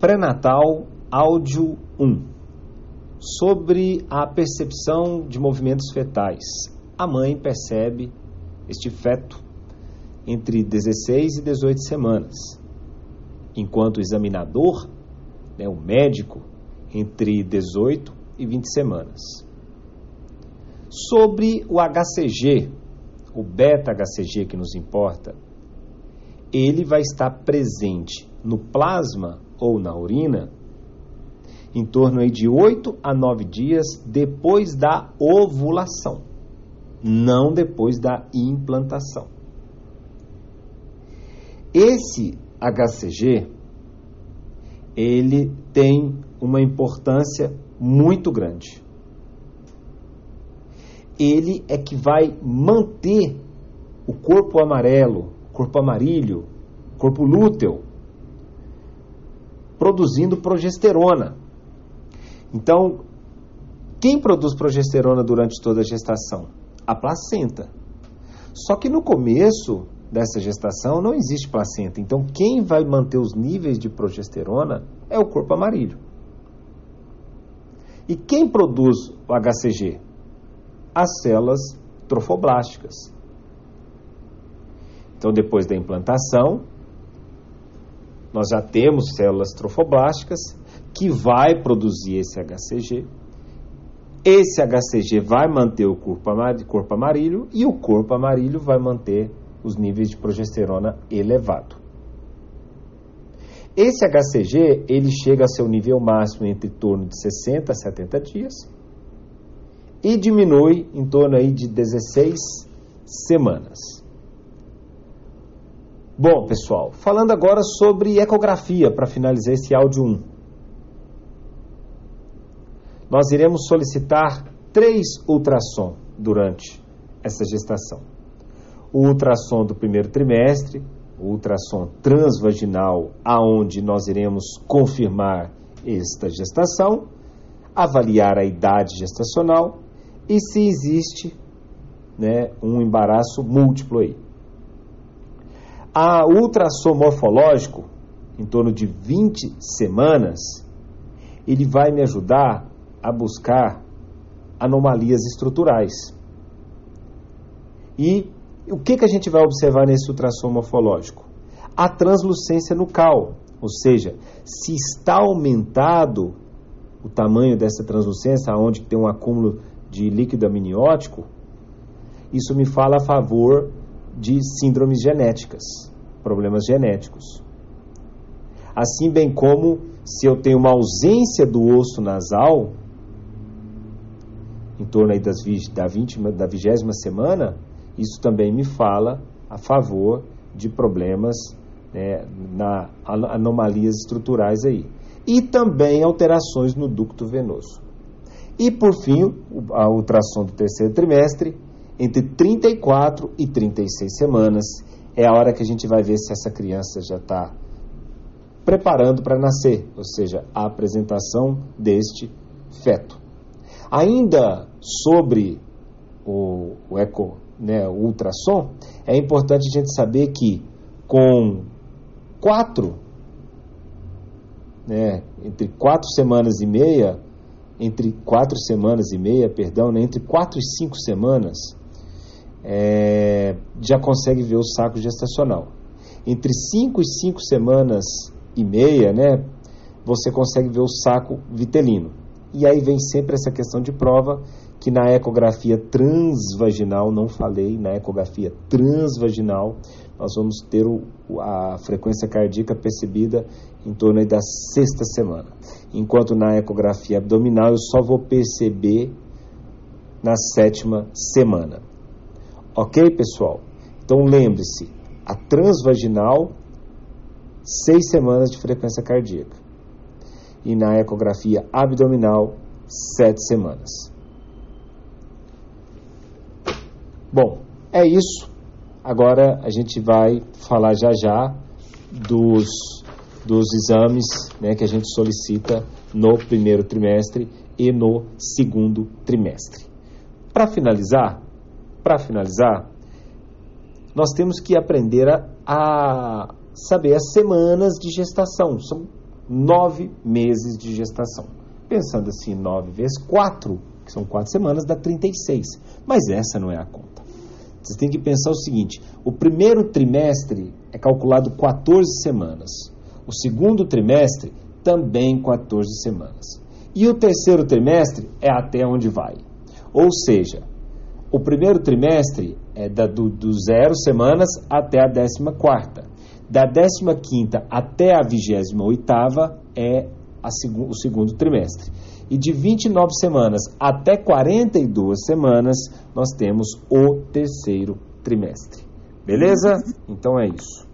Pré-natal, áudio 1. Sobre a percepção de movimentos fetais. A mãe percebe este feto entre 16 e 18 semanas, enquanto o examinador, né, o médico, entre 18 e 20 semanas. Sobre o HCG, o beta-HCG que nos importa, ele vai estar presente no plasma ou na urina em torno aí de 8 a 9 dias depois da ovulação, não depois da implantação. Esse HCG ele tem uma importância muito grande. Ele é que vai manter o corpo amarelo, corpo amarillo, corpo lúteo, produzindo progesterona. Então, quem produz progesterona durante toda a gestação? A placenta. Só que no começo dessa gestação não existe placenta. Então, quem vai manter os níveis de progesterona é o corpo amarillo. E quem produz o HCG? As células trofoblásticas. Então, depois da implantação, nós já temos células trofoblásticas que vai produzir esse HCG. Esse HCG vai manter o corpo, amarillo e o corpo amarillo vai manter os níveis de progesterona elevado. Esse HCG ele chega a seu nível máximo entre torno de 60 a 70 dias e diminui em torno aí de 16 semanas. Bom, pessoal, falando agora sobre ecografia para finalizar esse áudio 1. Nós iremos solicitar três ultrassom durante essa gestação. O ultrassom do primeiro trimestre, o ultrassom transvaginal, aonde nós iremos confirmar esta gestação, avaliar a idade gestacional e se existe né, um embaraço múltiplo aí. A ultrassom morfológico, em torno de 20 semanas, ele vai me ajudar a buscar anomalias estruturais. E o que, que a gente vai observar nesse ultrassom morfológico? A translucência nucal, ou seja, se está aumentado o tamanho dessa translucência, onde tem um acúmulo de líquido amniótico, isso me fala a favor de síndromes genéticas, problemas genéticos. Assim bem como se eu tenho uma ausência do osso nasal, em torno aí das, da, 20, da vigésima semana, isso também me fala a favor de problemas né, na anomalias estruturais aí. E também alterações no ducto venoso. E por fim, a ultrassom do terceiro trimestre, entre 34 e 36 semanas, é a hora que a gente vai ver se essa criança já está preparando para nascer, ou seja, a apresentação deste feto. Ainda sobre o, o eco, né, o ultrassom, é importante a gente saber que com quatro, né, entre quatro semanas e meia, entre quatro semanas e meia, perdão, né, entre quatro e cinco semanas, é, já consegue ver o saco gestacional. Entre cinco e cinco semanas e meia, né, você consegue ver o saco vitelino. E aí vem sempre essa questão de prova que na ecografia transvaginal, não falei, na ecografia transvaginal, nós vamos ter o, a frequência cardíaca percebida em torno da sexta semana. Enquanto na ecografia abdominal eu só vou perceber na sétima semana. Ok, pessoal? Então lembre-se, a transvaginal, seis semanas de frequência cardíaca. E na ecografia abdominal, sete semanas. Bom, é isso. Agora a gente vai falar já já dos, dos exames né, que a gente solicita no primeiro trimestre e no segundo trimestre. Para finalizar, para finalizar, nós temos que aprender a, a saber as semanas de gestação. São nove meses de gestação. Pensando assim, nove vezes quatro, que são quatro semanas, dá 36. Mas essa não é a conta. Você tem que pensar o seguinte: o primeiro trimestre é calculado 14 semanas. O segundo trimestre, também 14 semanas. E o terceiro trimestre é até onde vai. Ou seja, o primeiro trimestre é da, do, do zero semanas até a décima quarta. Da décima quinta até a vigésima oitava é a seg o segundo trimestre. E de 29 semanas até 42 semanas, nós temos o terceiro trimestre. Beleza? Então é isso.